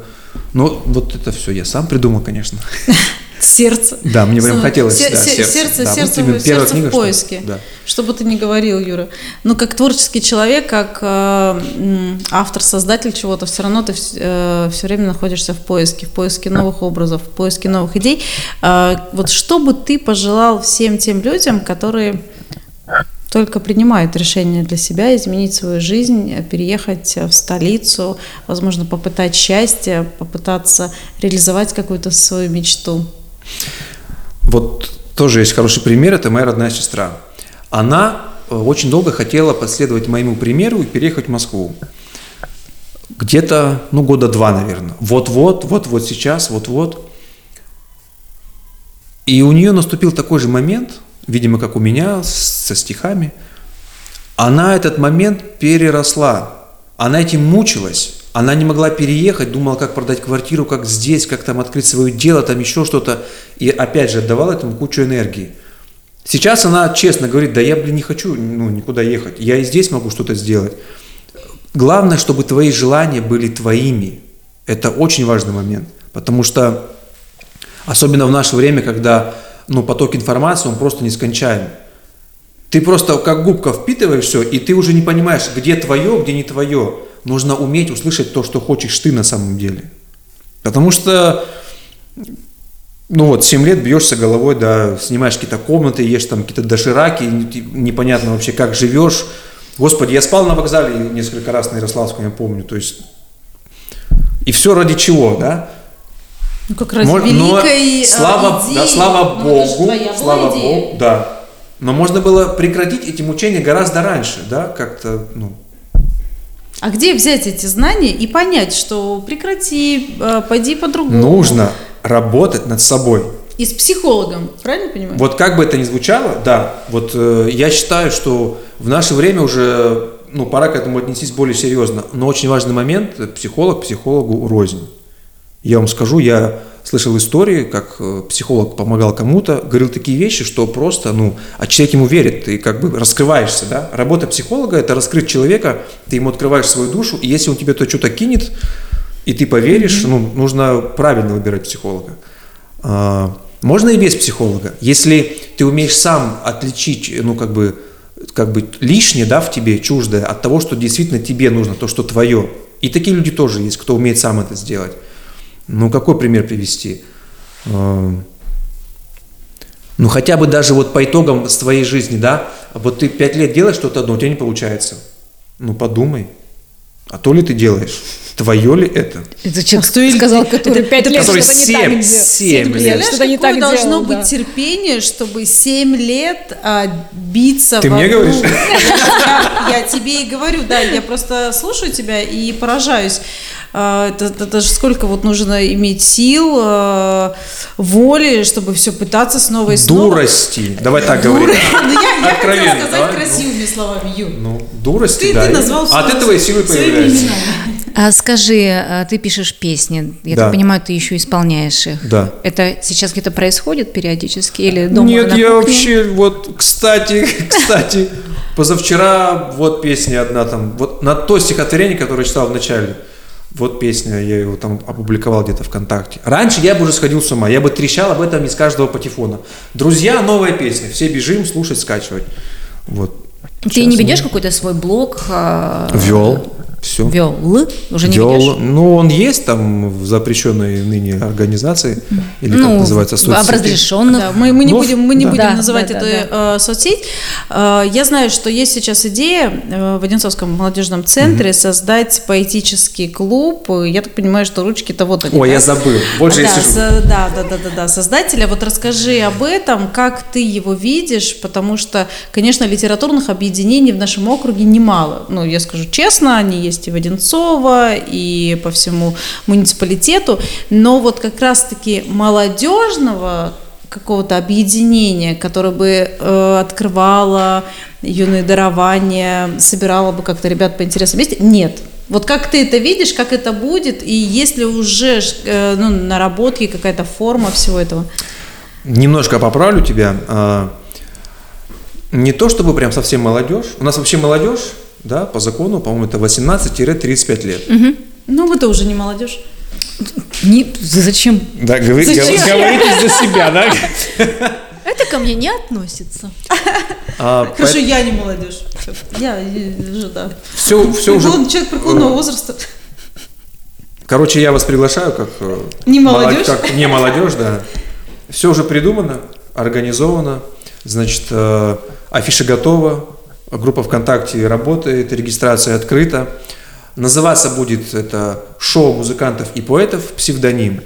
Ну, вот это все я сам придумал, конечно. (laughs) Сердце. Да, мне прям Снова. хотелось, Се- да, се- сердце. Сердце, Да, вот сердце, именно в- первая сердце книга, в что- поиске. да. Что бы ты ни говорил, Юра. Ну, как творческий человек, как э, автор, создатель чего-то, все равно ты все время находишься в поиске, в поиске новых образов, в поиске новых идей. Э, вот что бы ты пожелал всем тем людям, которые только принимают решение для себя изменить свою жизнь, переехать э, в столицу, возможно, попытать счастье, попытаться реализовать какую-то свою мечту. Вот тоже есть хороший пример, это моя родная сестра. Она э, очень долго хотела последовать моему примеру и переехать в Москву. Где-то, ну, года два, наверное. Вот-вот, вот-вот сейчас, вот-вот. И у нее наступил такой же момент, видимо, как у меня, со стихами. Она этот момент переросла. Она этим мучилась. Она не могла переехать, думала, как продать квартиру, как здесь, как там открыть свое дело, там еще что-то. И опять же отдавала этому кучу энергии. Сейчас она честно говорит, да я, блин, не хочу ну, никуда ехать. Я и здесь могу что-то сделать. Главное, чтобы твои желания были твоими. Это очень важный момент. Потому что, особенно в наше время, когда ну, поток информации, он просто нескончаем. Ты просто как губка впитываешь все, и ты уже не понимаешь, где твое, где не твое. Нужно уметь услышать то, что хочешь ты на самом деле. Потому что, ну вот, 7 лет бьешься головой, да, снимаешь какие-то комнаты, ешь там какие-то дошираки, непонятно вообще, как живешь. Господи, я спал на вокзале несколько раз на Ярославском, я помню, то есть... И все ради чего, да? Ну, как раз Мо- но великой э, слава, идеи. да, слава Ну, это же Богу, твоя слава идея. Богу, да. Но можно было прекратить эти мучения гораздо раньше, да, как-то, ну, А где взять эти знания и понять, что прекрати, э, пойди по-другому? нужно работать над собой. И с психологом, правильно понимаю? Вот как бы это ни звучало, да, вот э, я считаю, что в наше время уже, ну, пора к этому отнестись более серьезно. Но очень важный момент, э, психолог психологу рознь. Я вам скажу, я слышал истории, как э, психолог помогал кому-то, говорил такие вещи, что просто, ну, а человек ему верит, ты как бы раскрываешься, да. Работа психолога – это раскрыть человека, ты ему открываешь свою душу, и если он тебе то что-то кинет, и ты поверишь, ну, нужно правильно выбирать психолога. А, Можно и без психолога. Если ты умеешь сам отличить, ну, как бы, как бы лишнее, да, в тебе, чуждое, от того, что действительно тебе нужно, то, что твое. И такие люди тоже есть, кто умеет сам это сделать. Ну, какой пример привести? А, Ну, хотя бы даже вот по итогам с твоей жизни, да, вот ты пять лет делаешь что-то одно, у тебя не получается. Ну, подумай, а то ли ты делаешь, твое ли это? Это человек что или- сказал, который это- лет который что-то не семь- так делал. семь лет. Представляешь, Что-то не какое так должно делал, быть да. терпение, чтобы 7 лет а, биться Ты мне говоришь? Я, (laughs) я тебе и говорю, да, я просто слушаю тебя и поражаюсь. А, Это, это, это же сколько вот нужно иметь сил, а, воли, чтобы все пытаться снова и снова. Дурости. Давай так говорим. (laughs) Ну, я, я хотела сказать давай, красивыми словами, Ю. Ну, дурости, Ты, да. ты назвал От всё этого и силы появляются. А скажи, а ты пишешь песни, я Да. так понимаю, ты еще исполняешь их. Да. Это сейчас где-то происходит периодически или дома Нет, я вообще, вот, кстати, (laughs) кстати, позавчера вот песня одна там, вот на то стихотворение, которое я читал в начале, вот песня, я его там опубликовал где-то ВКонтакте. Раньше я бы уже сходил с ума, я бы трещал об этом из каждого патефона. Друзья, новая песня, все бежим слушать, скачивать. Вот. Ты Сейчас не мы- ведешь какой-то свой блог? а, Вел. Все. Вел. Уже не Вел. ведешь? Ну, он есть там в запрещенной ныне организации, или как ну, называется, в соцсети. разрешенных. Да, мы, мы не Ну, будем, мы не да. будем Да, называть да, эту да, э, соцсеть. Э, я знаю, что есть сейчас идея э, в Одинцовском молодежном центре создать поэтический клуб. Я так понимаю, что ручки-то вот они. Да? я забыл. Больше я да, сижу. со- да, да, да, да, да, создателя. Вот расскажи об этом, как ты его видишь, потому что, конечно, литературных объединений в нашем округе немало. Ну, я скажу честно, они есть и в Одинцово, и по всему муниципалитету, но вот как раз-таки молодежного какого-то объединения, которое бы э, открывало юные дарования, собирало бы как-то ребят по интересам вместе, нет. Вот как ты это видишь, как это будет, и есть ли уже э, ну, наработки, какая-то форма всего этого? Немножко поправлю тебя. А, Не то чтобы прям совсем молодежь. У нас вообще молодежь, да, по закону, по-моему, это 18-35 лет. Ну, это уже не молодежь. Не, зачем? Да, говори- Зачем? гов- говорите за себя, да? (laughs) Это ко мне не относится. А, Хорошо, я не молодежь. Я э, уже, да. все, все уже... Человек преклонного возраста. Короче, я вас приглашаю как... э, Не молод- молодежь? Как не молодежь, да. Все уже придумано, организовано. Значит, э, афиша готова, группа ВКонтакте работает, регистрация открыта. Называться будет это «Шоу музыкантов и поэтов. Псевдоним».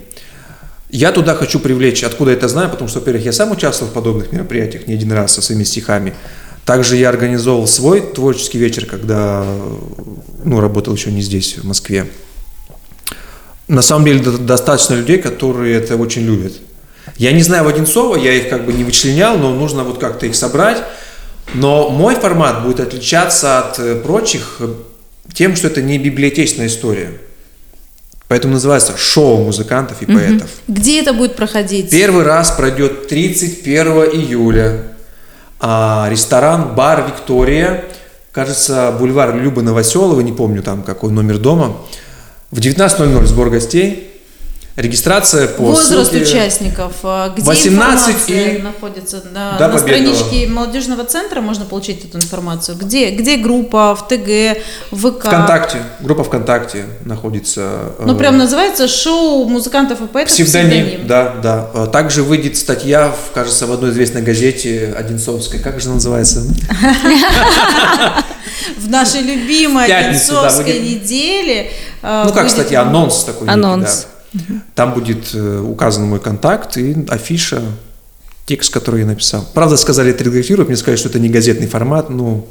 Я туда хочу привлечь, откуда я это знаю, потому что, во-первых, я сам участвовал в подобных мероприятиях не один раз со своими стихами. Также я организовал свой творческий вечер, когда ну, работал еще не здесь, в Москве. На самом деле до- достаточно людей, которые это очень любят. Я не знаю в Одинцово, я их как бы не вычленял, но нужно вот как-то их собрать. Но мой формат будет отличаться от э, прочих э, тем, что это не библиотечная история. Поэтому называется шоу музыкантов и поэтов. Где это будет проходить? Первый раз пройдет 31 июля. А, ресторан «Бар Виктория». Кажется, бульвар Любы Новоселовой, не помню там какой номер дома. В 19.00 сбор гостей. Регистрация по Возраст ссылке- участников, а где 18 информация и находится? На, до на Победного. страничке молодежного центра можно получить эту информацию. Где, где группа, в ТГ, в ВК? ВКонтакте, группа ВКонтакте находится. Ну, э, прям называется шоу музыкантов и поэтов Псевдоним, да, да. Э, Также выйдет статья, в, кажется, в одной известной газете Одинцовской. Как же она называется? (laughs) В нашей любимой Одинцовской неделе. э, Ну, как, кстати, анонс такой. Анонс. Там будет э, указан мой контакт и афиша, текст, который я написал. Правда, сказали отредактировать, мне сказали, что это не газетный формат, ну,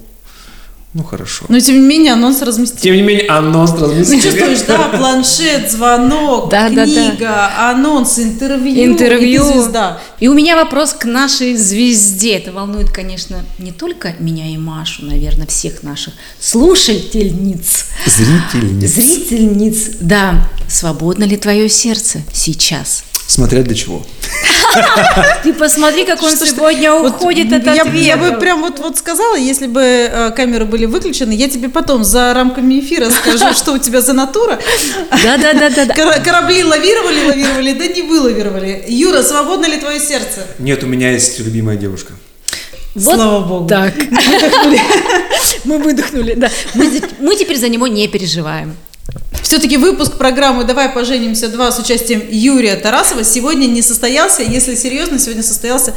ну хорошо. Но, тем не менее, анонс разместил. Тем не менее, анонс Ты разместили. чувствуешь, да, планшет, звонок, Да, да, да. книга, анонс, интервью. интервью. И ты звезда. И у меня вопрос к нашей звезде. Это волнует, конечно, не только меня и Машу, наверное, всех наших слушательниц, Зрительниц. зрительниц. Да, свободно ли твое сердце сейчас? Смотря для чего. Ты посмотри, как он сегодня уходит от я, бы- я бы прям вот, вот сказала, если бы э, камеры были выключены, я тебе потом за рамками эфира скажу, что у тебя за натура. Да-да-да-да. Кора- Корабли лавировали, лавировали, да не вылавировали. Юра, свободно ли твое сердце? Нет, у меня есть любимая девушка. Вот Слава богу. Так. Мы выдохнули, да. Мы теперь за него не переживаем. Все-таки выпуск программы «Давай поженимся 2» с участием Юрия Тарасова сегодня не состоялся. Если серьезно, сегодня состоялся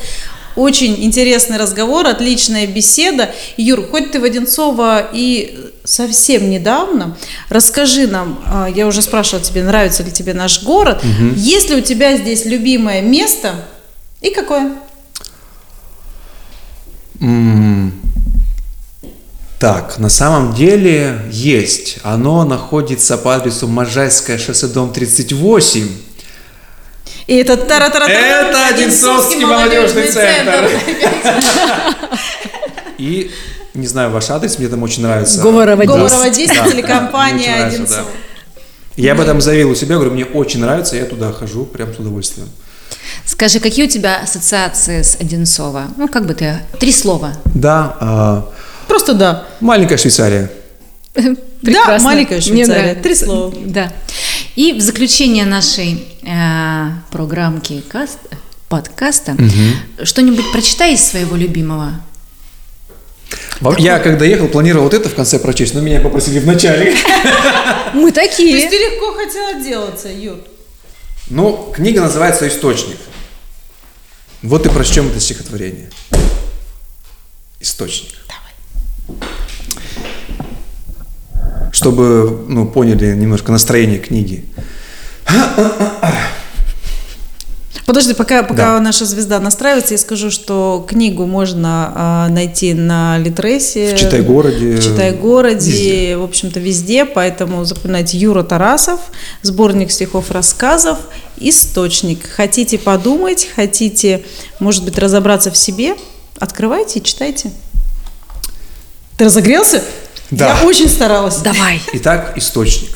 очень интересный разговор, отличная беседа. Юр, хоть ты в Одинцово и совсем недавно, расскажи нам, а, я уже спрашивала тебе, нравится ли тебе наш город, есть ли у тебя здесь любимое место и какое? Так, на самом деле есть. Оно находится по адресу Можайское шоссе, дом 38. И это тара тара Это Одинцовский молодежный центр. И, не знаю, ваш адрес, мне там очень нравится. Говорова Да. Говорова 10, Да, да, телекомпания мне очень нравится, Одинцово. да. Я об этом заявил у себя, говорю, мне очень нравится, я туда хожу прям с удовольствием. Скажи, какие у тебя ассоциации с Одинцово? Ну, как бы ты... Три слова. Да, а, Просто да. маленькая Швейцария. (laughs) Да, маленькая Швейцария. Три слова. Да. И в заключение нашей э, программки каст, подкаста что-нибудь прочитай из своего любимого. Я когда ехал, планировал вот это в конце прочесть, но меня попросили в начале. (laughs) Мы То есть такие. ты легко хотел отделаться, Юр. Ну, книга называется «Источник». Вот и прочтем это стихотворение. Источник. Чтобы, ну, поняли немножко настроение книги. Подожди, пока, пока Да. наша звезда настраивается, я скажу, что книгу можно а, найти на Литресе. В Читай-городе, В Читай-городе, везде. в общем-то, везде. Поэтому запоминайте Юра Тарасов, сборник стихов рассказов, источник. Хотите подумать, хотите, может быть, разобраться в себе, открывайте и читайте. Ты разогрелся? Да. Я очень старалась. Давай. Итак, источник.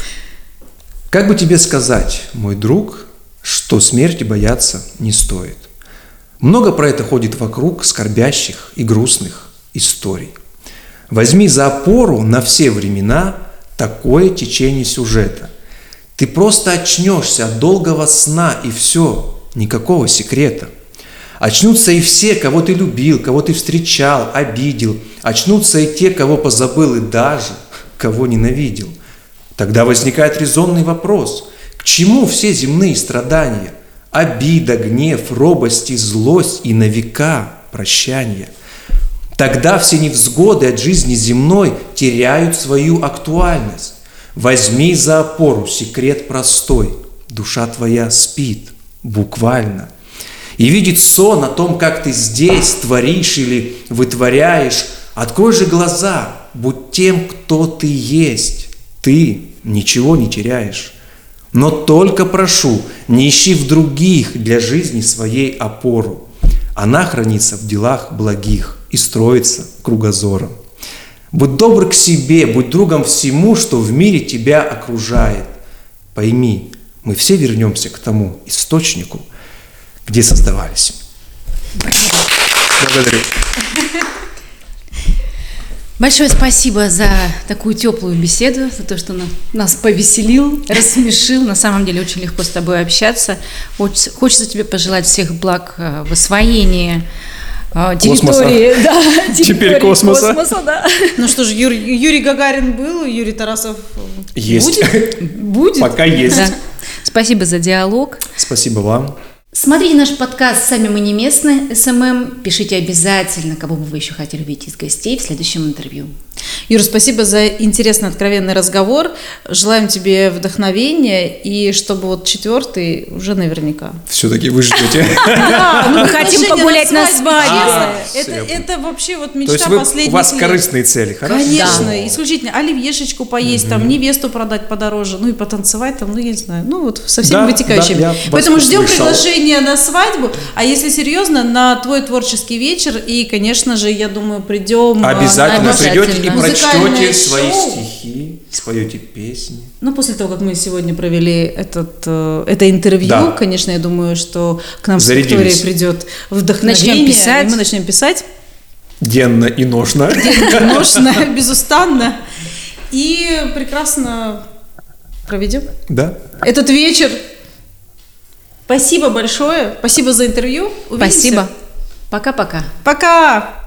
Как бы тебе сказать, мой друг, что смерти бояться не стоит? Много про это ходит вокруг скорбящих и грустных историй. Возьми за опору на все времена такое течение сюжета. Ты просто очнешься от долгого сна и все, никакого секрета. Очнутся и все, кого ты любил, кого ты встречал, обидел. Очнутся и те, кого позабыл, и даже кого ненавидел. Тогда возникает резонный вопрос. К чему все земные страдания? Обида, гнев, робость и злость и на века прощание. Тогда все невзгоды от жизни земной теряют свою актуальность. Возьми за опору секрет простой. Душа твоя спит, буквально. И видит сон о том, как ты здесь творишь или вытворяешь. Открой же глаза, будь тем, кто ты есть. Ты ничего не теряешь. Но только прошу, не ищи в других для жизни своей опору. Она хранится в делах благих и строится кругозором. Будь добр к себе, будь другом всему, что в мире тебя окружает. Пойми, мы все вернемся к тому источнику, где создавались. Благодарю. Большое спасибо за такую теплую беседу, за то, что на- нас повеселил, рассмешил. На самом деле очень легко с тобой общаться. Хочется, хочется тебе пожелать всех благ э, в освоении э, Космоса. территории, (laughs) да, Теперь территории космоса. да. Ну что ж, Юр- Юрий Гагарин был, Юрий Тарасов Есть. будет? Будет. Пока есть. Да. Спасибо за диалог. Спасибо вам. Смотрите наш подкаст «Сами мы не местные» СММ. Пишите обязательно, кого бы вы еще хотели увидеть из гостей в следующем интервью. Юр, спасибо за интересный, откровенный разговор. Желаем тебе вдохновения и чтобы вот четвертый уже наверняка. Все-таки вы ждете. (laughs) Да, мы хотим погулять на свадьбе. честно. А, Это, вообще вот То мечта есть вы, у последних вас лет. корыстные цели, хорошо? Конечно, исключительно оливьешечку поесть, там невесту продать подороже, ну и потанцевать там, ну я не знаю, ну вот со всеми Да, вытекающими. да, я вас Поэтому ждем услышал. Приглашения на свадьбу, а если серьезно, на твой творческий вечер и, конечно же, я думаю, придем. а, Обязательно придете и прочтете свои стихи, споете песни. Ну, после того, как мы сегодня провели этот, э, это интервью, Да. конечно, я думаю, что к нам с Зарядились. Викторией придет вдохновение. Начнем писать. и мы начнем писать. Денно и ношно. (laughs) Ношно, (laughs) безустанно. И прекрасно проведем Да. этот вечер. Спасибо большое. Спасибо за интервью. Увидимся. Спасибо. Пока-пока. Пока.